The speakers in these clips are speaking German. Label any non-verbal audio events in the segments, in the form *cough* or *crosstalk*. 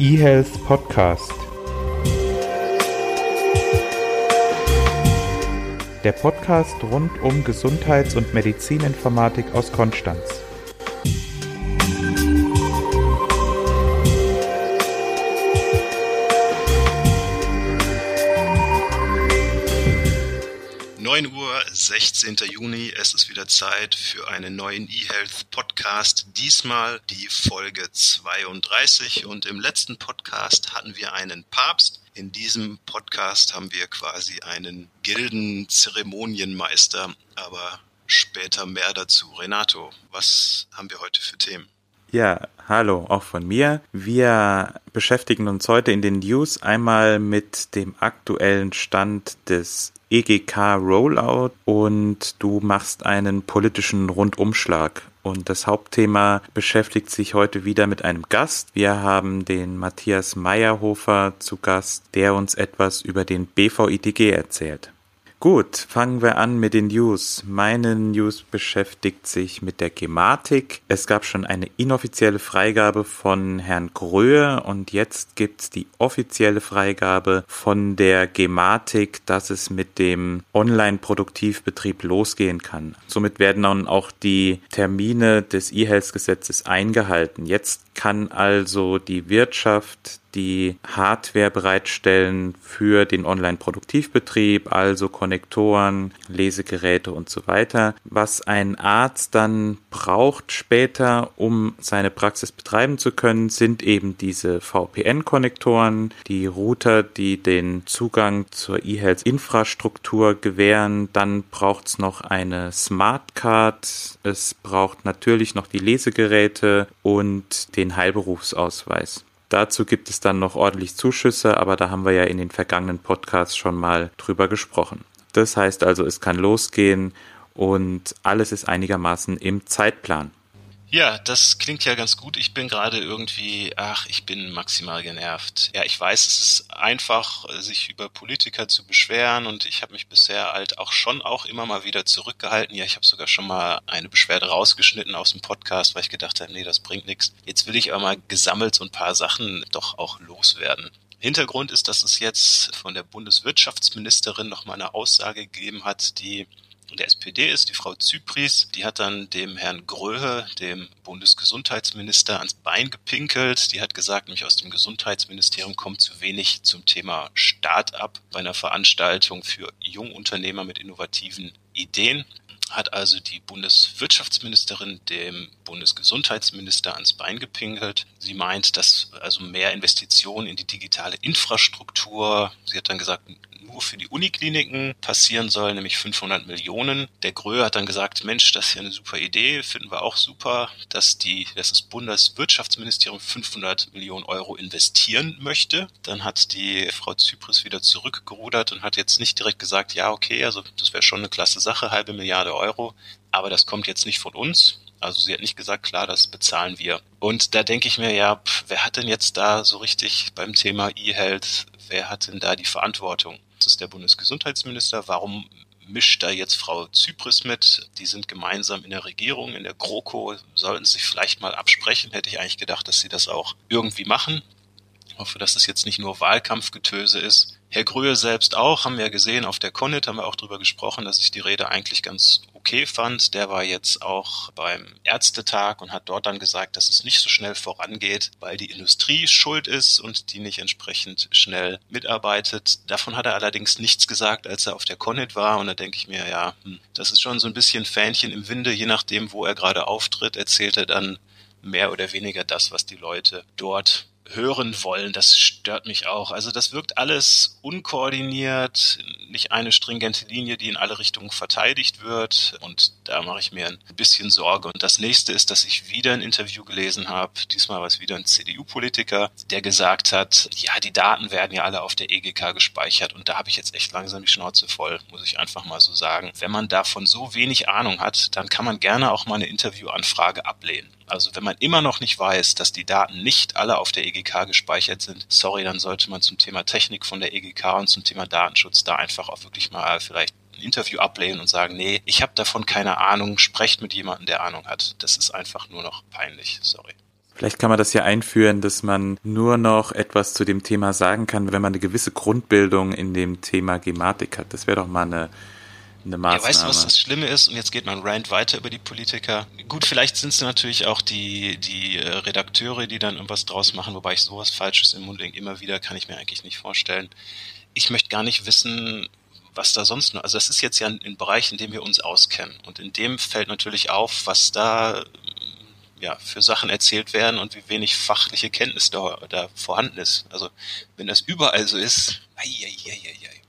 eHealth Podcast. Der Podcast rund um Gesundheits- und Medizininformatik aus Konstanz. 16. Juni. Es ist wieder Zeit für einen neuen eHealth Podcast. Diesmal die Folge 32 und im letzten Podcast hatten wir einen Papst. In diesem Podcast haben wir quasi einen Gilden-Zeremonienmeister, aber später mehr dazu. Renato, was haben wir heute für Themen? Ja, hallo, auch von mir. Wir beschäftigen uns heute in den News einmal mit dem aktuellen Stand des EGK Rollout und du machst einen politischen Rundumschlag. Und das Hauptthema beschäftigt sich heute wieder mit einem Gast. Wir haben den Matthias Meyerhofer zu Gast, der uns etwas über den BVITG erzählt. Gut, fangen wir an mit den News. Meine News beschäftigt sich mit der Gematik. Es gab schon eine inoffizielle Freigabe von Herrn Gröhe und jetzt gibt's die offizielle Freigabe von der Gematik, dass es mit dem Online-Produktivbetrieb losgehen kann. Somit werden dann auch die Termine des E-Health-Gesetzes eingehalten. Jetzt kann also die Wirtschaft die Hardware bereitstellen für den Online-Produktivbetrieb, also Konnektoren, Lesegeräte und so weiter. Was ein Arzt dann braucht später, um seine Praxis betreiben zu können, sind eben diese VPN-Konnektoren, die Router, die den Zugang zur eHealth-Infrastruktur gewähren. Dann braucht es noch eine Smartcard. Es braucht natürlich noch die Lesegeräte und den Heilberufsausweis. Dazu gibt es dann noch ordentlich Zuschüsse, aber da haben wir ja in den vergangenen Podcasts schon mal drüber gesprochen. Das heißt also, es kann losgehen und alles ist einigermaßen im Zeitplan. Ja, das klingt ja ganz gut. Ich bin gerade irgendwie, ach, ich bin maximal genervt. Ja, ich weiß, es ist einfach, sich über Politiker zu beschweren und ich habe mich bisher halt auch schon auch immer mal wieder zurückgehalten. Ja, ich habe sogar schon mal eine Beschwerde rausgeschnitten aus dem Podcast, weil ich gedacht habe, nee, das bringt nichts. Jetzt will ich aber mal gesammelt so ein paar Sachen doch auch loswerden. Hintergrund ist, dass es jetzt von der Bundeswirtschaftsministerin noch mal eine Aussage gegeben hat, die der SPD ist, die Frau Zypris, die hat dann dem Herrn Gröhe, dem Bundesgesundheitsminister, ans Bein gepinkelt. Die hat gesagt, nämlich aus dem Gesundheitsministerium kommt zu wenig zum Thema Start-up bei einer Veranstaltung für Jungunternehmer mit innovativen Ideen hat also die Bundeswirtschaftsministerin dem Bundesgesundheitsminister ans Bein gepinkelt. Sie meint, dass also mehr Investitionen in die digitale Infrastruktur, sie hat dann gesagt, nur für die Unikliniken passieren soll, nämlich 500 Millionen. Der Grö hat dann gesagt, Mensch, das ist ja eine super Idee, finden wir auch super, dass die, dass das Bundeswirtschaftsministerium 500 Millionen Euro investieren möchte. Dann hat die Frau Zypris wieder zurückgerudert und hat jetzt nicht direkt gesagt, ja, okay, also das wäre schon eine klasse Sache, halbe Milliarde Euro, aber das kommt jetzt nicht von uns. Also sie hat nicht gesagt, klar, das bezahlen wir. Und da denke ich mir, ja, pff, wer hat denn jetzt da so richtig beim Thema E-Health, wer hat denn da die Verantwortung? Das ist der Bundesgesundheitsminister. Warum mischt da jetzt Frau Zypris mit? Die sind gemeinsam in der Regierung, in der GroKo, sollten sich vielleicht mal absprechen. Hätte ich eigentlich gedacht, dass sie das auch irgendwie machen. Ich hoffe, dass es jetzt nicht nur Wahlkampfgetöse ist. Herr Gröhe selbst auch, haben wir gesehen, auf der Connet haben wir auch drüber gesprochen, dass ich die Rede eigentlich ganz okay fand. Der war jetzt auch beim Ärztetag und hat dort dann gesagt, dass es nicht so schnell vorangeht, weil die Industrie schuld ist und die nicht entsprechend schnell mitarbeitet. Davon hat er allerdings nichts gesagt, als er auf der Connet war. Und da denke ich mir, ja, hm, das ist schon so ein bisschen Fähnchen im Winde, je nachdem, wo er gerade auftritt, erzählt er dann mehr oder weniger das, was die Leute dort hören wollen. Das stört mich auch. Also das wirkt alles unkoordiniert, nicht eine stringente Linie, die in alle Richtungen verteidigt wird. Und da mache ich mir ein bisschen Sorge. Und das nächste ist, dass ich wieder ein Interview gelesen habe. Diesmal war es wieder ein CDU-Politiker, der gesagt hat, ja, die Daten werden ja alle auf der EGK gespeichert. Und da habe ich jetzt echt langsam die Schnauze voll, muss ich einfach mal so sagen. Wenn man davon so wenig Ahnung hat, dann kann man gerne auch mal eine Interviewanfrage ablehnen. Also wenn man immer noch nicht weiß, dass die Daten nicht alle auf der EGK gespeichert sind, sorry, dann sollte man zum Thema Technik von der EGK und zum Thema Datenschutz da einfach auch wirklich mal vielleicht ein Interview ablehnen und sagen, nee, ich habe davon keine Ahnung, sprecht mit jemandem, der Ahnung hat. Das ist einfach nur noch peinlich, sorry. Vielleicht kann man das ja einführen, dass man nur noch etwas zu dem Thema sagen kann, wenn man eine gewisse Grundbildung in dem Thema Gematik hat. Das wäre doch mal eine eine Maßnahme. Ja, weißt du, was das Schlimme ist? Und jetzt geht mein Rant weiter über die Politiker. Gut, vielleicht sind es natürlich auch die, die äh, Redakteure, die dann irgendwas draus machen, wobei ich sowas Falsches im Mund immer wieder kann ich mir eigentlich nicht vorstellen. Ich möchte gar nicht wissen, was da sonst noch, also das ist jetzt ja ein, ein Bereich, in dem wir uns auskennen. Und in dem fällt natürlich auf, was da ja, für Sachen erzählt werden und wie wenig fachliche Kenntnis da, da vorhanden ist. Also wenn das überall so ist, ei, ei, ei, ei, ei.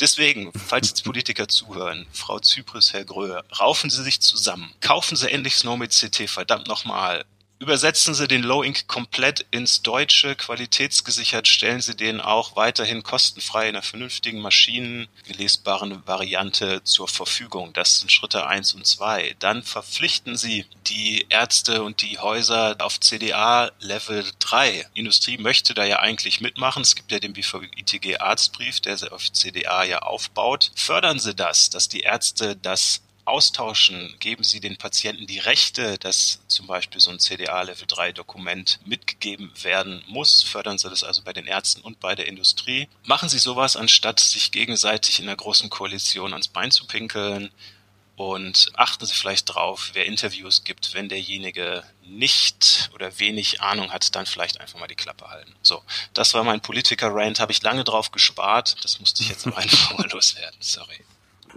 Deswegen, falls jetzt Politiker zuhören, Frau Zypris, Herr Gröhe, raufen Sie sich zusammen. Kaufen Sie endlich Snow CT, verdammt nochmal. Übersetzen Sie den Low Ink komplett ins Deutsche, qualitätsgesichert, stellen Sie den auch weiterhin kostenfrei in einer vernünftigen maschinengelesbaren Variante zur Verfügung. Das sind Schritte eins und zwei. Dann verpflichten Sie die Ärzte und die Häuser auf CDA Level 3. Industrie möchte da ja eigentlich mitmachen. Es gibt ja den BVITG Arztbrief, der auf CDA ja aufbaut. Fördern Sie das, dass die Ärzte das austauschen, geben Sie den Patienten die Rechte, dass zum Beispiel so ein CDA Level 3 Dokument mitgegeben werden muss. Fördern Sie das also bei den Ärzten und bei der Industrie. Machen Sie sowas, anstatt sich gegenseitig in einer großen Koalition ans Bein zu pinkeln. Und achten Sie vielleicht drauf, wer Interviews gibt, wenn derjenige nicht oder wenig Ahnung hat, dann vielleicht einfach mal die Klappe halten. So, das war mein Politiker-Rant, habe ich lange drauf gespart. Das musste ich jetzt noch einfach mal *laughs* loswerden. Sorry.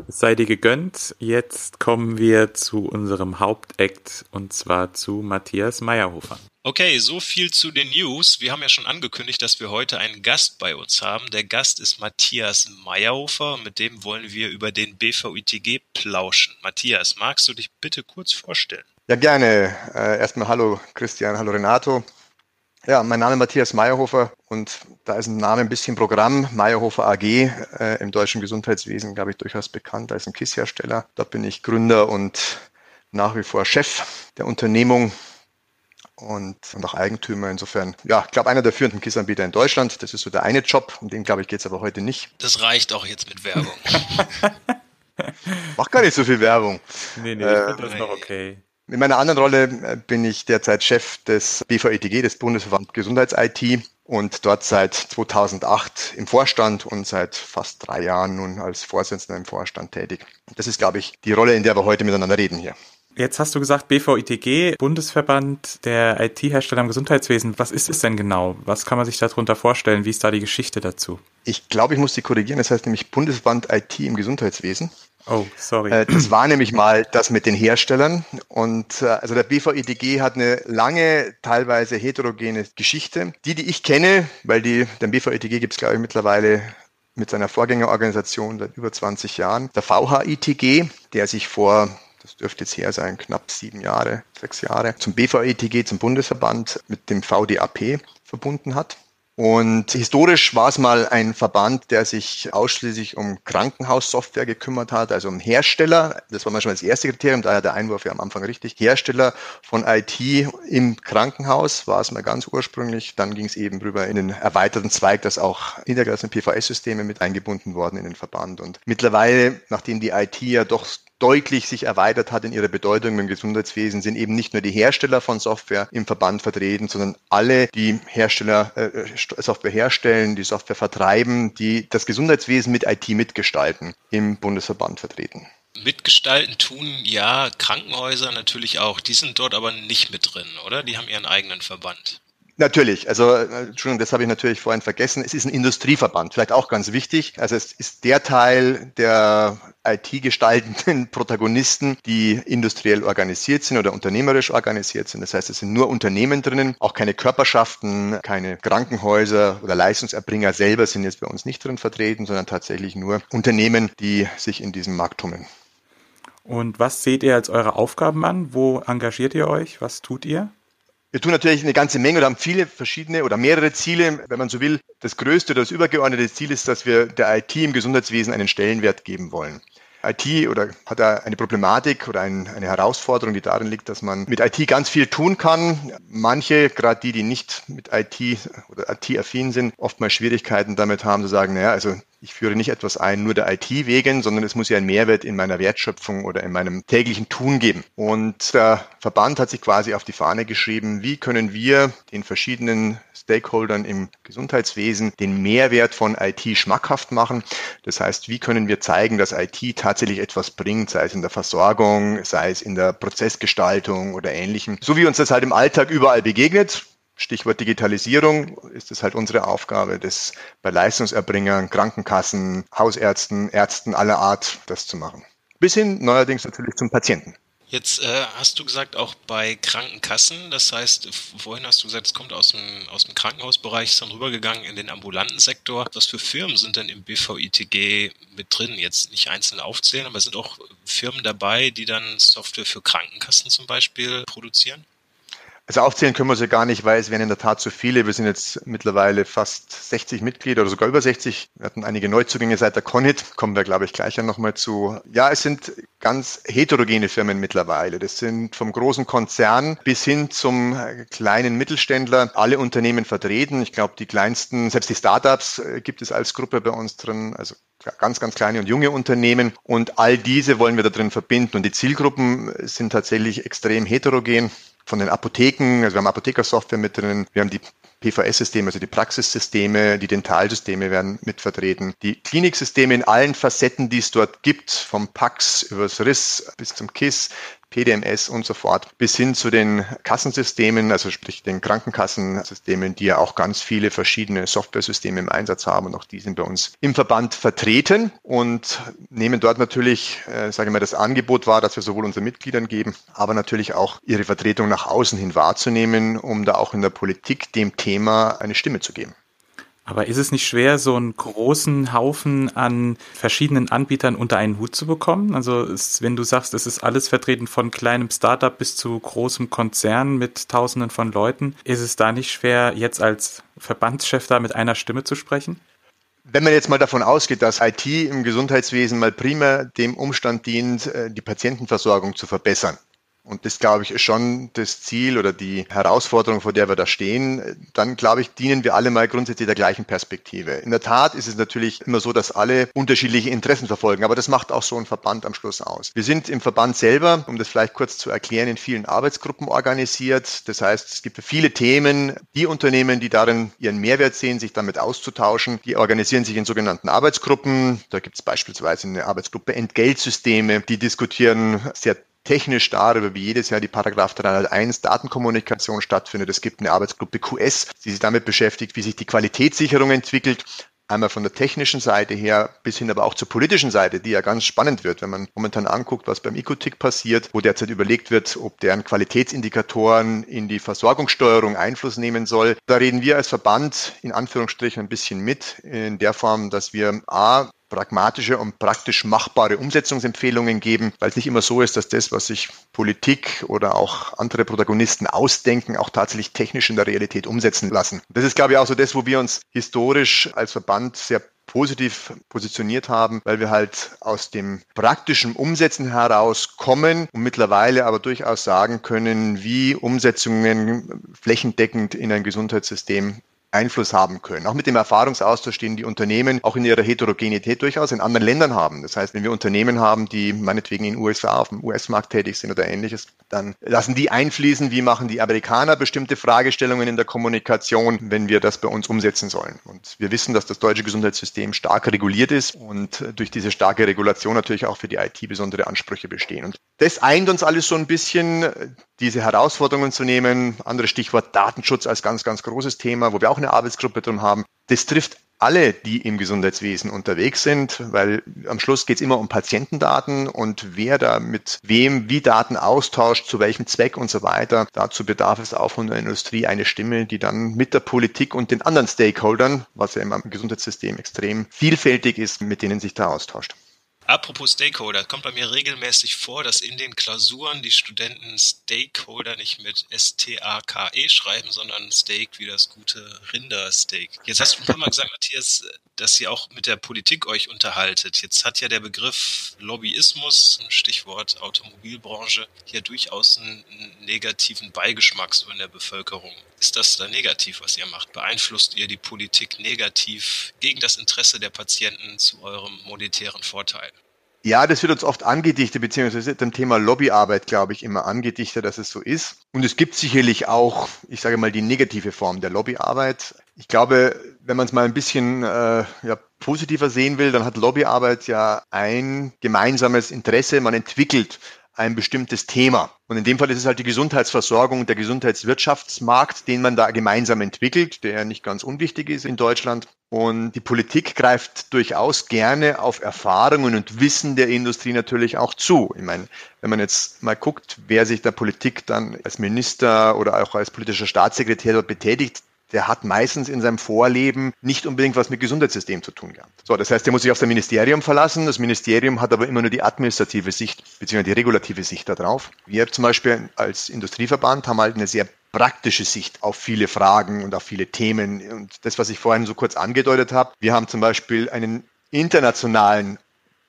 Es sei dir gegönnt. Jetzt kommen wir zu unserem Hauptakt und zwar zu Matthias Meyerhofer. Okay, so viel zu den News. Wir haben ja schon angekündigt, dass wir heute einen Gast bei uns haben. Der Gast ist Matthias Meyerhofer. Mit dem wollen wir über den BVITG plauschen. Matthias, magst du dich bitte kurz vorstellen? Ja, gerne. Äh, erstmal hallo Christian, hallo Renato. Ja, mein Name ist Matthias Meyerhofer und da ist ein Name ein bisschen Programm. Meyerhofer AG äh, im deutschen Gesundheitswesen, glaube ich, durchaus bekannt als ein KISS-Hersteller. Dort bin ich Gründer und nach wie vor Chef der Unternehmung und, und auch Eigentümer. Insofern, ja, ich glaube, einer der führenden KISS-Anbieter in Deutschland. Das ist so der eine Job, um den, glaube ich, geht es aber heute nicht. Das reicht auch jetzt mit Werbung. *laughs* Mach gar nicht so viel Werbung. Nee, nee, ich äh, finde das noch okay. In meiner anderen Rolle äh, bin ich derzeit Chef des BVETG, des Bundesverband Gesundheits-IT und dort seit 2008 im Vorstand und seit fast drei Jahren nun als Vorsitzender im Vorstand tätig. Das ist, glaube ich, die Rolle, in der wir heute miteinander reden hier. Jetzt hast du gesagt, BVITG, Bundesverband der IT-Hersteller im Gesundheitswesen. Was ist es denn genau? Was kann man sich darunter vorstellen? Wie ist da die Geschichte dazu? Ich glaube, ich muss Sie korrigieren. Das heißt nämlich Bundesverband IT im Gesundheitswesen. Oh, sorry. Äh, das war nämlich mal das mit den Herstellern. Und äh, also der BVIDG hat eine lange, teilweise heterogene Geschichte. Die, die ich kenne, weil die, den BVIDG gibt es, glaube ich, mittlerweile mit seiner Vorgängerorganisation seit über 20 Jahren. Der VHITG, der sich vor das dürfte jetzt her sein, knapp sieben Jahre, sechs Jahre, zum BVETG, zum Bundesverband mit dem VDAP verbunden hat. Und historisch war es mal ein Verband, der sich ausschließlich um Krankenhaussoftware gekümmert hat, also um Hersteller. Das war manchmal das erste Kriterium, daher der Einwurf ja am Anfang richtig. Hersteller von IT im Krankenhaus war es mal ganz ursprünglich. Dann ging es eben rüber in den erweiterten Zweig, dass auch Niedergelassene PVS-Systeme mit eingebunden worden in den Verband. Und mittlerweile, nachdem die IT ja doch deutlich sich erweitert hat in ihrer Bedeutung im Gesundheitswesen, sind eben nicht nur die Hersteller von Software im Verband vertreten, sondern alle, die Hersteller äh, Software herstellen, die Software vertreiben, die das Gesundheitswesen mit IT mitgestalten, im Bundesverband vertreten. Mitgestalten tun ja Krankenhäuser natürlich auch. Die sind dort aber nicht mit drin, oder? Die haben ihren eigenen Verband. Natürlich, also Entschuldigung, das habe ich natürlich vorhin vergessen. Es ist ein Industrieverband, vielleicht auch ganz wichtig. Also es ist der Teil der IT-gestaltenden *laughs* Protagonisten, die industriell organisiert sind oder unternehmerisch organisiert sind. Das heißt, es sind nur Unternehmen drinnen, auch keine Körperschaften, keine Krankenhäuser oder Leistungserbringer selber sind jetzt bei uns nicht drin vertreten, sondern tatsächlich nur Unternehmen, die sich in diesem Markt tummeln. Und was seht ihr als eure Aufgaben an? Wo engagiert ihr euch? Was tut ihr? Wir tun natürlich eine ganze Menge oder haben viele verschiedene oder mehrere Ziele, wenn man so will. Das größte oder das übergeordnete Ziel ist, dass wir der IT im Gesundheitswesen einen Stellenwert geben wollen. IT oder hat da eine Problematik oder ein, eine Herausforderung, die darin liegt, dass man mit IT ganz viel tun kann. Manche, gerade die, die nicht mit IT oder IT-affin sind, oftmals Schwierigkeiten damit haben zu sagen, naja, also ich führe nicht etwas ein nur der IT wegen, sondern es muss ja einen Mehrwert in meiner Wertschöpfung oder in meinem täglichen Tun geben. Und der Verband hat sich quasi auf die Fahne geschrieben, wie können wir den verschiedenen Stakeholdern im Gesundheitswesen den Mehrwert von IT schmackhaft machen. Das heißt, wie können wir zeigen, dass IT tatsächlich etwas bringt, sei es in der Versorgung, sei es in der Prozessgestaltung oder ähnlichem. So wie uns das halt im Alltag überall begegnet. Stichwort Digitalisierung ist es halt unsere Aufgabe, das bei Leistungserbringern, Krankenkassen, Hausärzten, Ärzten aller Art, das zu machen. Bis hin neuerdings natürlich zum Patienten. Jetzt äh, hast du gesagt, auch bei Krankenkassen, das heißt, vorhin hast du gesagt, es kommt aus dem, aus dem Krankenhausbereich, ist dann rübergegangen in den ambulanten Sektor. Was für Firmen sind denn im BVITG mit drin? Jetzt nicht einzeln aufzählen, aber sind auch Firmen dabei, die dann Software für Krankenkassen zum Beispiel produzieren? Also aufzählen können wir sie gar nicht, weil es wären in der Tat zu viele. Wir sind jetzt mittlerweile fast 60 Mitglieder oder sogar über 60. Wir hatten einige Neuzugänge seit der Conit, kommen wir, glaube ich, gleich ja nochmal zu. Ja, es sind ganz heterogene Firmen mittlerweile. Das sind vom großen Konzern bis hin zum kleinen Mittelständler alle Unternehmen vertreten. Ich glaube, die kleinsten, selbst die Startups äh, gibt es als Gruppe bei uns drin. Also ganz, ganz kleine und junge Unternehmen. Und all diese wollen wir da drin verbinden. Und die Zielgruppen sind tatsächlich extrem heterogen von den Apotheken, also wir haben Apothekersoftware mit drin, wir haben die PVS-Systeme, also die Praxissysteme, die Dentalsysteme werden mit vertreten. Die Kliniksysteme in allen Facetten, die es dort gibt, vom PAX übers RIS bis zum KISS, PDMS und so fort, bis hin zu den Kassensystemen, also sprich den Krankenkassensystemen, die ja auch ganz viele verschiedene Softwaresysteme im Einsatz haben. Und auch die sind bei uns im Verband vertreten und nehmen dort natürlich, äh, sage ich mal, das Angebot wahr, dass wir sowohl unseren Mitgliedern geben, aber natürlich auch ihre Vertretung nach außen hin wahrzunehmen, um da auch in der Politik dem Thema eine Stimme zu geben. Aber ist es nicht schwer, so einen großen Haufen an verschiedenen Anbietern unter einen Hut zu bekommen? Also ist, wenn du sagst, es ist alles vertreten von kleinem Startup bis zu großem Konzern mit Tausenden von Leuten, ist es da nicht schwer, jetzt als Verbandschef da mit einer Stimme zu sprechen? Wenn man jetzt mal davon ausgeht, dass IT im Gesundheitswesen mal primär dem Umstand dient, äh, die Patientenversorgung zu verbessern, und das, glaube ich, ist schon das Ziel oder die Herausforderung, vor der wir da stehen. Dann, glaube ich, dienen wir alle mal grundsätzlich der gleichen Perspektive. In der Tat ist es natürlich immer so, dass alle unterschiedliche Interessen verfolgen, aber das macht auch so ein Verband am Schluss aus. Wir sind im Verband selber, um das vielleicht kurz zu erklären, in vielen Arbeitsgruppen organisiert. Das heißt, es gibt viele Themen, die Unternehmen, die darin ihren Mehrwert sehen, sich damit auszutauschen, die organisieren sich in sogenannten Arbeitsgruppen. Da gibt es beispielsweise eine Arbeitsgruppe Entgeltsysteme, die diskutieren sehr technisch darüber, wie jedes Jahr die Paragraph 301 Datenkommunikation stattfindet. Es gibt eine Arbeitsgruppe QS, die sich damit beschäftigt, wie sich die Qualitätssicherung entwickelt. Einmal von der technischen Seite her bis hin aber auch zur politischen Seite, die ja ganz spannend wird, wenn man momentan anguckt, was beim Ecotic passiert, wo derzeit überlegt wird, ob deren Qualitätsindikatoren in die Versorgungssteuerung Einfluss nehmen soll. Da reden wir als Verband in Anführungsstrichen ein bisschen mit, in der Form, dass wir A, pragmatische und praktisch machbare Umsetzungsempfehlungen geben, weil es nicht immer so ist, dass das, was sich Politik oder auch andere Protagonisten ausdenken, auch tatsächlich technisch in der Realität umsetzen lassen. Das ist, glaube ich, auch so das, wo wir uns historisch als Verband sehr positiv positioniert haben, weil wir halt aus dem praktischen Umsetzen heraus kommen und mittlerweile aber durchaus sagen können, wie Umsetzungen flächendeckend in ein Gesundheitssystem Einfluss haben können. Auch mit dem Erfahrungsaustausch, den die Unternehmen auch in ihrer Heterogenität durchaus in anderen Ländern haben. Das heißt, wenn wir Unternehmen haben, die meinetwegen in den USA auf dem US-Markt tätig sind oder ähnliches, dann lassen die einfließen, wie machen die Amerikaner bestimmte Fragestellungen in der Kommunikation, wenn wir das bei uns umsetzen sollen. Und wir wissen, dass das deutsche Gesundheitssystem stark reguliert ist und durch diese starke Regulation natürlich auch für die IT besondere Ansprüche bestehen. Und das eint uns alles so ein bisschen, diese Herausforderungen zu nehmen. Anderes Stichwort Datenschutz als ganz, ganz großes Thema, wo wir auch eine Arbeitsgruppe drum haben. Das trifft alle, die im Gesundheitswesen unterwegs sind, weil am Schluss geht es immer um Patientendaten und wer da mit wem wie Daten austauscht, zu welchem Zweck und so weiter. Dazu bedarf es auch von der Industrie eine Stimme, die dann mit der Politik und den anderen Stakeholdern, was ja im Gesundheitssystem extrem vielfältig ist, mit denen sich da austauscht. Apropos Stakeholder, kommt bei mir regelmäßig vor, dass in den Klausuren die Studenten Stakeholder nicht mit S-T-A-K-E schreiben, sondern Steak wie das gute Rindersteak. Jetzt hast du ein paar Mal gesagt, Matthias, dass ihr auch mit der Politik euch unterhaltet. Jetzt hat ja der Begriff Lobbyismus, Stichwort Automobilbranche, hier durchaus einen negativen Beigeschmack so in der Bevölkerung. Ist das dann negativ, was ihr macht? Beeinflusst ihr die Politik negativ gegen das Interesse der Patienten zu eurem monetären Vorteil? Ja, das wird uns oft angedichtet, beziehungsweise dem Thema Lobbyarbeit, glaube ich, immer angedichtet, dass es so ist. Und es gibt sicherlich auch, ich sage mal, die negative Form der Lobbyarbeit. Ich glaube, wenn man es mal ein bisschen äh, ja, positiver sehen will, dann hat Lobbyarbeit ja ein gemeinsames Interesse. Man entwickelt ein bestimmtes Thema. Und in dem Fall ist es halt die Gesundheitsversorgung, der Gesundheitswirtschaftsmarkt, den man da gemeinsam entwickelt, der nicht ganz unwichtig ist in Deutschland. Und die Politik greift durchaus gerne auf Erfahrungen und Wissen der Industrie natürlich auch zu. Ich meine, wenn man jetzt mal guckt, wer sich der Politik dann als Minister oder auch als politischer Staatssekretär dort betätigt, der hat meistens in seinem Vorleben nicht unbedingt was mit Gesundheitssystem zu tun gehabt. So, das heißt, der muss sich auf sein Ministerium verlassen. Das Ministerium hat aber immer nur die administrative Sicht bzw. die regulative Sicht darauf. Wir zum Beispiel als Industrieverband haben halt eine sehr praktische Sicht auf viele Fragen und auf viele Themen. Und das, was ich vorhin so kurz angedeutet habe, wir haben zum Beispiel einen internationalen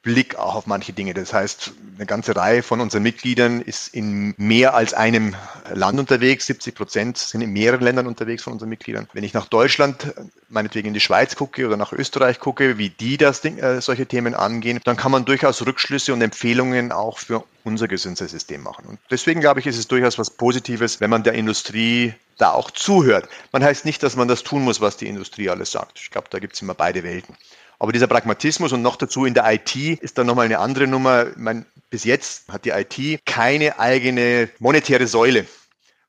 Blick auch auf manche Dinge. Das heißt, eine ganze Reihe von unseren Mitgliedern ist in mehr als einem Land unterwegs. 70 Prozent sind in mehreren Ländern unterwegs von unseren Mitgliedern. Wenn ich nach Deutschland, meinetwegen in die Schweiz gucke oder nach Österreich gucke, wie die das Ding, äh, solche Themen angehen, dann kann man durchaus Rückschlüsse und Empfehlungen auch für unser Gesundheitssystem machen. Und deswegen glaube ich, ist es durchaus was Positives, wenn man der Industrie da auch zuhört. Man heißt nicht, dass man das tun muss, was die Industrie alles sagt. Ich glaube, da gibt es immer beide Welten. Aber dieser Pragmatismus und noch dazu in der IT ist dann nochmal eine andere Nummer. Meine, bis jetzt hat die IT keine eigene monetäre Säule.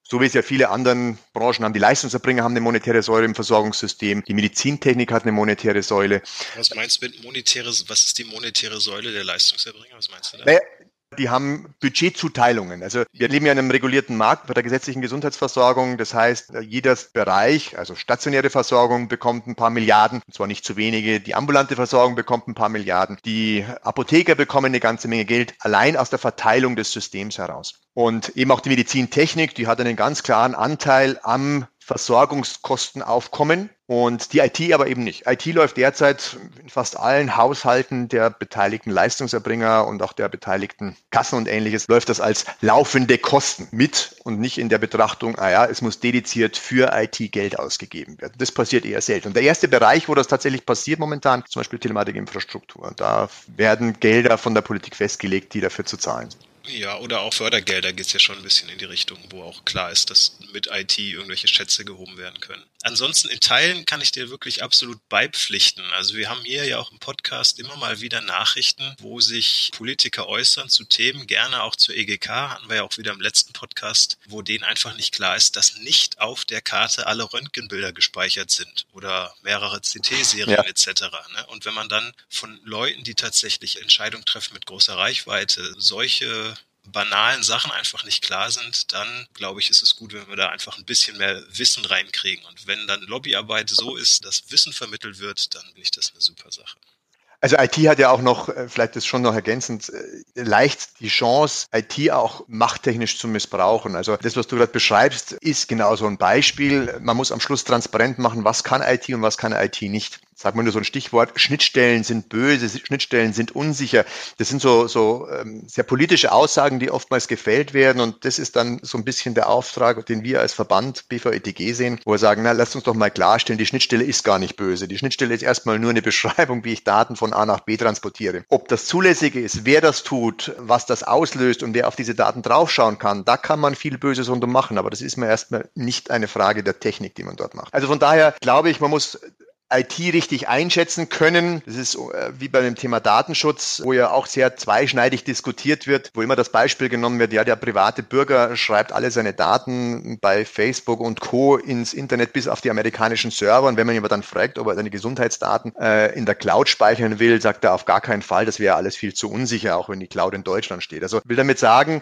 So wie es ja viele anderen Branchen haben. Die Leistungserbringer haben eine monetäre Säule im Versorgungssystem. Die Medizintechnik hat eine monetäre Säule. Was meinst du mit monetäre, was ist die monetäre Säule der Leistungserbringer? Was meinst du da? Naja, die haben Budgetzuteilungen. Also wir leben ja in einem regulierten Markt bei der gesetzlichen Gesundheitsversorgung. Das heißt, jeder Bereich, also stationäre Versorgung bekommt ein paar Milliarden, und zwar nicht zu wenige. Die ambulante Versorgung bekommt ein paar Milliarden. Die Apotheker bekommen eine ganze Menge Geld allein aus der Verteilung des Systems heraus. Und eben auch die Medizintechnik, die hat einen ganz klaren Anteil am Versorgungskostenaufkommen und die IT aber eben nicht. IT läuft derzeit in fast allen Haushalten der beteiligten Leistungserbringer und auch der beteiligten Kassen und ähnliches, läuft das als laufende Kosten mit und nicht in der Betrachtung, ah ja, es muss dediziert für IT Geld ausgegeben werden. Das passiert eher selten. Und der erste Bereich, wo das tatsächlich passiert momentan, zum Beispiel Telematikinfrastruktur. Da werden Gelder von der Politik festgelegt, die dafür zu zahlen sind. Ja, oder auch Fördergelder geht es ja schon ein bisschen in die Richtung, wo auch klar ist, dass mit IT irgendwelche Schätze gehoben werden können. Ansonsten in Teilen kann ich dir wirklich absolut beipflichten. Also wir haben hier ja auch im Podcast immer mal wieder Nachrichten, wo sich Politiker äußern zu Themen, gerne auch zur EGK, hatten wir ja auch wieder im letzten Podcast, wo denen einfach nicht klar ist, dass nicht auf der Karte alle Röntgenbilder gespeichert sind oder mehrere CT-Serien ja. etc. Ne? Und wenn man dann von Leuten, die tatsächlich Entscheidungen treffen mit großer Reichweite, solche banalen Sachen einfach nicht klar sind, dann glaube ich, ist es gut, wenn wir da einfach ein bisschen mehr Wissen reinkriegen. Und wenn dann Lobbyarbeit so ist, dass Wissen vermittelt wird, dann bin ich das eine super Sache. Also IT hat ja auch noch, äh, vielleicht ist schon noch ergänzend, äh, leicht die Chance, IT auch machttechnisch zu missbrauchen. Also das, was du gerade beschreibst, ist genau so ein Beispiel. Man muss am Schluss transparent machen, was kann IT und was kann IT nicht sag mal nur so ein Stichwort, Schnittstellen sind böse, Schnittstellen sind unsicher. Das sind so, so ähm, sehr politische Aussagen, die oftmals gefällt werden. Und das ist dann so ein bisschen der Auftrag, den wir als Verband BVETG sehen, wo wir sagen, na, lasst uns doch mal klarstellen, die Schnittstelle ist gar nicht böse. Die Schnittstelle ist erstmal nur eine Beschreibung, wie ich Daten von A nach B transportiere. Ob das zulässig ist, wer das tut, was das auslöst und wer auf diese Daten draufschauen kann, da kann man viel Böses rundum machen. Aber das ist mir erstmal nicht eine Frage der Technik, die man dort macht. Also von daher glaube ich, man muss IT richtig einschätzen können. Das ist äh, wie bei dem Thema Datenschutz, wo ja auch sehr zweischneidig diskutiert wird, wo immer das Beispiel genommen wird, ja, der private Bürger schreibt alle seine Daten bei Facebook und Co. ins Internet bis auf die amerikanischen Server. Und wenn man ihn aber dann fragt, ob er seine Gesundheitsdaten äh, in der Cloud speichern will, sagt er auf gar keinen Fall, das wäre alles viel zu unsicher, auch wenn die Cloud in Deutschland steht. Also will damit sagen,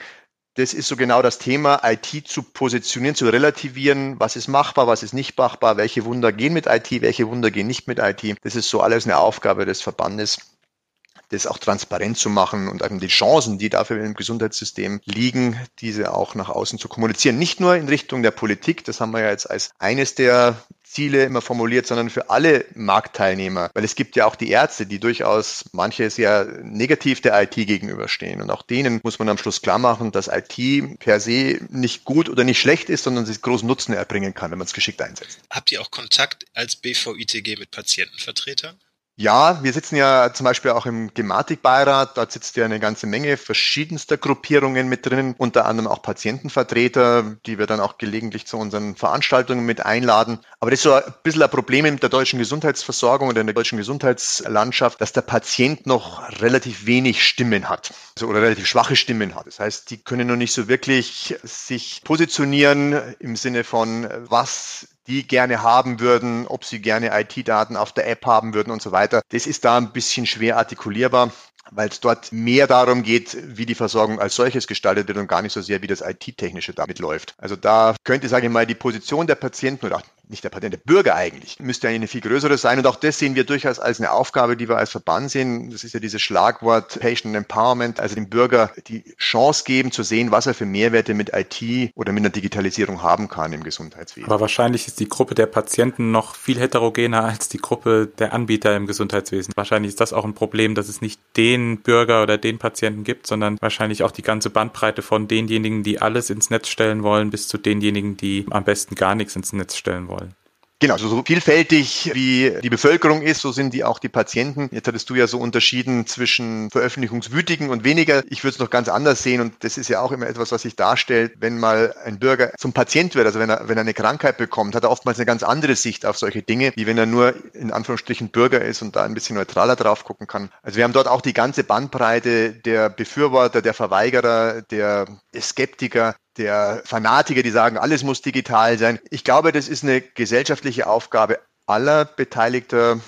das ist so genau das Thema, IT zu positionieren, zu relativieren, was ist machbar, was ist nicht machbar, welche Wunder gehen mit IT, welche Wunder gehen nicht mit IT. Das ist so alles eine Aufgabe des Verbandes, das auch transparent zu machen und die Chancen, die dafür im Gesundheitssystem liegen, diese auch nach außen zu kommunizieren. Nicht nur in Richtung der Politik, das haben wir ja jetzt als eines der Ziele immer formuliert, sondern für alle Marktteilnehmer. Weil es gibt ja auch die Ärzte, die durchaus manche sehr negativ der IT gegenüberstehen. Und auch denen muss man am Schluss klar machen, dass IT per se nicht gut oder nicht schlecht ist, sondern sich großen Nutzen erbringen kann, wenn man es geschickt einsetzt. Habt ihr auch Kontakt als BVITG mit Patientenvertretern? Ja, wir sitzen ja zum Beispiel auch im Gematikbeirat. Dort sitzt ja eine ganze Menge verschiedenster Gruppierungen mit drinnen, unter anderem auch Patientenvertreter, die wir dann auch gelegentlich zu unseren Veranstaltungen mit einladen. Aber das ist so ein bisschen ein Problem mit der deutschen Gesundheitsversorgung oder in der deutschen Gesundheitslandschaft, dass der Patient noch relativ wenig Stimmen hat also, oder relativ schwache Stimmen hat. Das heißt, die können noch nicht so wirklich sich positionieren im Sinne von, was die gerne haben würden, ob sie gerne IT-Daten auf der App haben würden und so weiter. Das ist da ein bisschen schwer artikulierbar weil es dort mehr darum geht, wie die Versorgung als solches gestaltet wird und gar nicht so sehr, wie das IT-Technische damit läuft. Also da könnte, sage ich mal, die Position der Patienten oder nicht der Patient, der Bürger eigentlich, müsste eigentlich eine viel größere sein. Und auch das sehen wir durchaus als eine Aufgabe, die wir als Verband sehen. Das ist ja dieses Schlagwort Patient Empowerment, also dem Bürger die Chance geben zu sehen, was er für Mehrwerte mit IT oder mit der Digitalisierung haben kann im Gesundheitswesen. Aber wahrscheinlich ist die Gruppe der Patienten noch viel heterogener als die Gruppe der Anbieter im Gesundheitswesen. Wahrscheinlich ist das auch ein Problem, dass es nicht den Bürger oder den Patienten gibt, sondern wahrscheinlich auch die ganze Bandbreite von denjenigen, die alles ins Netz stellen wollen, bis zu denjenigen, die am besten gar nichts ins Netz stellen wollen. Genau, also so vielfältig wie die Bevölkerung ist, so sind die auch die Patienten. Jetzt hattest du ja so unterschieden zwischen Veröffentlichungswütigen und weniger. Ich würde es noch ganz anders sehen und das ist ja auch immer etwas, was sich darstellt, wenn mal ein Bürger zum Patient wird, also wenn er, wenn er eine Krankheit bekommt, hat er oftmals eine ganz andere Sicht auf solche Dinge, wie wenn er nur in Anführungsstrichen Bürger ist und da ein bisschen neutraler drauf gucken kann. Also wir haben dort auch die ganze Bandbreite der Befürworter, der Verweigerer, der Skeptiker, der Fanatiker, die sagen, alles muss digital sein. Ich glaube, das ist eine gesellschaftliche Aufgabe aller Beteiligter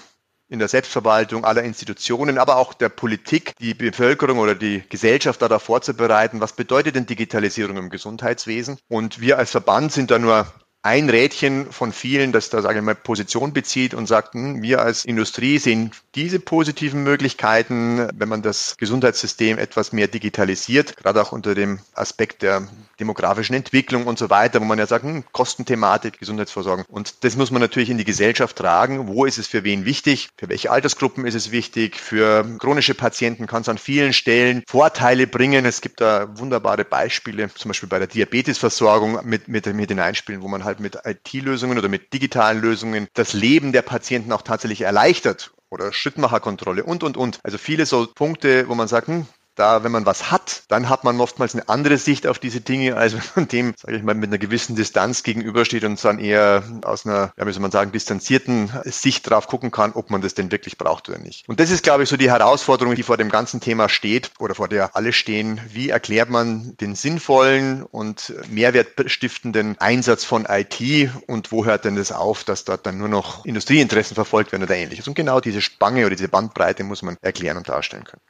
in der Selbstverwaltung aller Institutionen, aber auch der Politik, die Bevölkerung oder die Gesellschaft darauf vorzubereiten, was bedeutet denn Digitalisierung im Gesundheitswesen. Und wir als Verband sind da nur ein Rädchen von vielen, das da, sage ich mal, Position bezieht und sagt, hm, wir als Industrie sehen diese positiven Möglichkeiten, wenn man das Gesundheitssystem etwas mehr digitalisiert, gerade auch unter dem Aspekt der demografischen Entwicklung und so weiter, wo man ja sagt, hm, Kostenthematik, Gesundheitsversorgung. Und das muss man natürlich in die Gesellschaft tragen. Wo ist es für wen wichtig? Für welche Altersgruppen ist es wichtig? Für chronische Patienten kann es an vielen Stellen Vorteile bringen. Es gibt da wunderbare Beispiele, zum Beispiel bei der Diabetesversorgung mit, mit, mit den wo man halt mit IT-Lösungen oder mit digitalen Lösungen das Leben der Patienten auch tatsächlich erleichtert oder Schrittmacherkontrolle und, und, und. Also viele so Punkte, wo man sagt, hm, da, wenn man was hat, dann hat man oftmals eine andere Sicht auf diese Dinge, als wenn man dem, sage ich mal, mit einer gewissen Distanz gegenübersteht und dann eher aus einer, ja, wie soll man sagen, distanzierten Sicht drauf gucken kann, ob man das denn wirklich braucht oder nicht. Und das ist, glaube ich, so die Herausforderung, die vor dem ganzen Thema steht oder vor der alle stehen. Wie erklärt man den sinnvollen und mehrwertstiftenden Einsatz von IT und wo hört denn das auf, dass dort dann nur noch Industrieinteressen verfolgt werden oder ähnliches? Und genau diese Spange oder diese Bandbreite muss man erklären und darstellen können.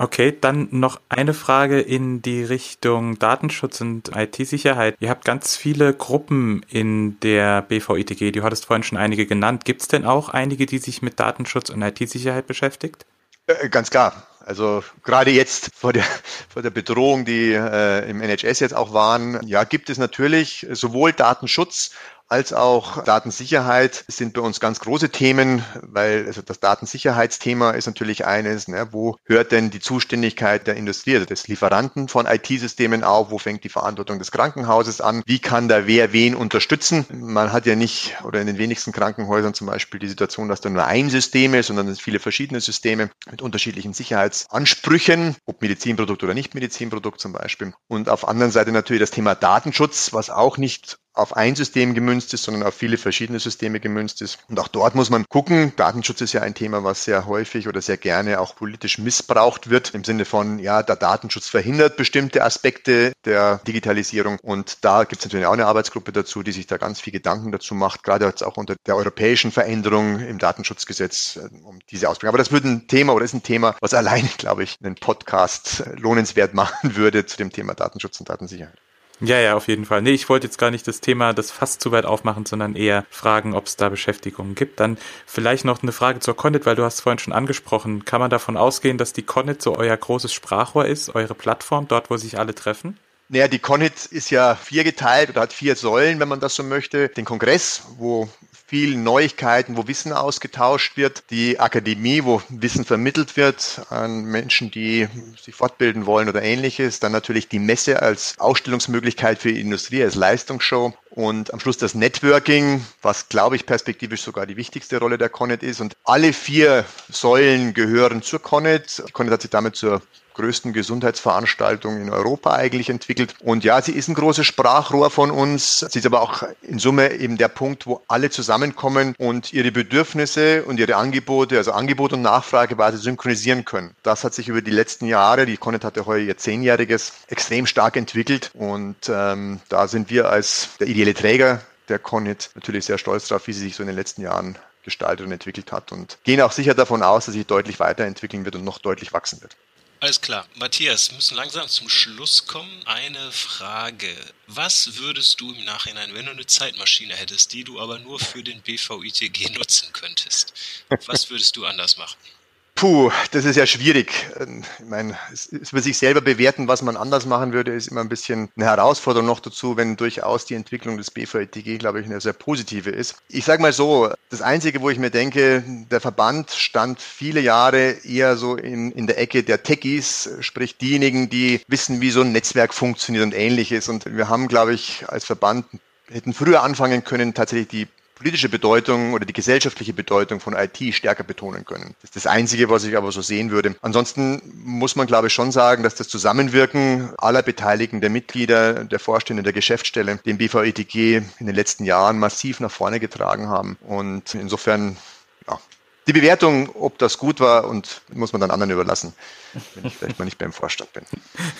Okay, dann noch eine Frage in die Richtung Datenschutz und IT-Sicherheit. Ihr habt ganz viele Gruppen in der BVITG. Du hattest vorhin schon einige genannt. Gibt es denn auch einige, die sich mit Datenschutz und IT-Sicherheit beschäftigt? Äh, ganz klar. Also gerade jetzt vor der, vor der Bedrohung, die äh, im NHS jetzt auch waren, ja, gibt es natürlich sowohl Datenschutz als auch Datensicherheit sind bei uns ganz große Themen, weil also das Datensicherheitsthema ist natürlich eines, ne, wo hört denn die Zuständigkeit der Industrie, also des Lieferanten von IT-Systemen auf, wo fängt die Verantwortung des Krankenhauses an, wie kann da wer wen unterstützen. Man hat ja nicht oder in den wenigsten Krankenhäusern zum Beispiel die Situation, dass da nur ein System ist, sondern es sind viele verschiedene Systeme mit unterschiedlichen Sicherheitsansprüchen, ob Medizinprodukt oder nicht Medizinprodukt zum Beispiel. Und auf anderen Seite natürlich das Thema Datenschutz, was auch nicht auf ein System gemünzt ist, sondern auf viele verschiedene Systeme gemünzt ist. Und auch dort muss man gucken. Datenschutz ist ja ein Thema, was sehr häufig oder sehr gerne auch politisch missbraucht wird, im Sinne von, ja, der Datenschutz verhindert bestimmte Aspekte der Digitalisierung. Und da gibt es natürlich auch eine Arbeitsgruppe dazu, die sich da ganz viel Gedanken dazu macht, gerade jetzt auch unter der europäischen Veränderung im Datenschutzgesetz, äh, um diese Ausbildung. Aber das wird ein Thema oder ist ein Thema, was allein, *laughs* glaube ich, einen Podcast lohnenswert *laughs* machen würde zu dem Thema Datenschutz und Datensicherheit. Ja, ja, auf jeden Fall. Nee, ich wollte jetzt gar nicht das Thema, das fast zu weit aufmachen, sondern eher fragen, ob es da Beschäftigungen gibt. Dann vielleicht noch eine Frage zur Connet, weil du hast vorhin schon angesprochen. Kann man davon ausgehen, dass die Connet so euer großes Sprachrohr ist, eure Plattform, dort, wo sich alle treffen? Naja, die Conit ist ja viergeteilt oder hat vier Säulen, wenn man das so möchte. Den Kongress, wo viel Neuigkeiten, wo Wissen ausgetauscht wird, die Akademie, wo Wissen vermittelt wird an Menschen, die sich fortbilden wollen oder ähnliches, dann natürlich die Messe als Ausstellungsmöglichkeit für die Industrie, als Leistungsshow und am Schluss das Networking, was glaube ich perspektivisch sogar die wichtigste Rolle der Connet ist und alle vier Säulen gehören zur Connet. Die Connet hat sich damit zur größten Gesundheitsveranstaltung in Europa eigentlich entwickelt. Und ja, sie ist ein großes Sprachrohr von uns. Sie ist aber auch in Summe eben der Punkt, wo alle zusammenkommen und ihre Bedürfnisse und ihre Angebote, also Angebot und Nachfrage quasi synchronisieren können. Das hat sich über die letzten Jahre, die Connet hatte heuer ihr zehnjähriges, extrem stark entwickelt. Und ähm, da sind wir als der ideelle Träger der Connet natürlich sehr stolz darauf, wie sie sich so in den letzten Jahren gestaltet und entwickelt hat und gehen auch sicher davon aus, dass sie deutlich weiterentwickeln wird und noch deutlich wachsen wird. Alles klar. Matthias, wir müssen langsam zum Schluss kommen. Eine Frage. Was würdest du im Nachhinein, wenn du eine Zeitmaschine hättest, die du aber nur für den BVITG nutzen könntest, *laughs* was würdest du anders machen? Puh, das ist ja schwierig. Ähm, ich meine, es über sich selber bewerten, was man anders machen würde, ist immer ein bisschen eine Herausforderung noch dazu, wenn durchaus die Entwicklung des BVETG, glaube ich, eine sehr positive ist. Ich sage mal so, das Einzige, wo ich mir denke, der Verband stand viele Jahre eher so in, in der Ecke der Techies, sprich diejenigen, die wissen, wie so ein Netzwerk funktioniert und ähnliches. Und wir haben, glaube ich, als Verband hätten früher anfangen können, tatsächlich die politische Bedeutung oder die gesellschaftliche Bedeutung von IT stärker betonen können. Das ist das Einzige, was ich aber so sehen würde. Ansonsten muss man, glaube ich, schon sagen, dass das Zusammenwirken aller Beteiligten, der Mitglieder, der Vorstände, der Geschäftsstelle, den BVETG in den letzten Jahren massiv nach vorne getragen haben. Und insofern, ja, die Bewertung, ob das gut war, und muss man dann anderen überlassen, wenn ich vielleicht mal nicht mehr im Vorstand bin.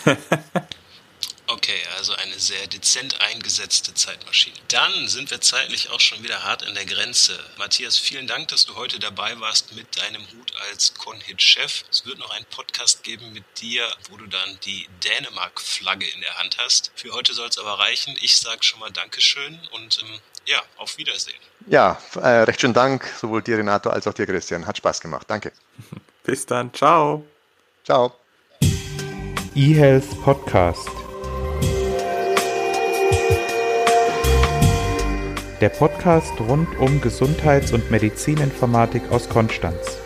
*laughs* Sehr dezent eingesetzte Zeitmaschine. Dann sind wir zeitlich auch schon wieder hart in der Grenze. Matthias, vielen Dank, dass du heute dabei warst mit deinem Hut als Conhit-Chef. Es wird noch einen Podcast geben mit dir, wo du dann die Dänemark-Flagge in der Hand hast. Für heute soll es aber reichen. Ich sage schon mal Dankeschön und ähm, ja, auf Wiedersehen. Ja, äh, recht schönen Dank, sowohl dir, Renato, als auch dir, Christian. Hat Spaß gemacht. Danke. *laughs* Bis dann. Ciao. Ciao. eHealth Podcast. Der Podcast rund um Gesundheits- und Medizininformatik aus Konstanz.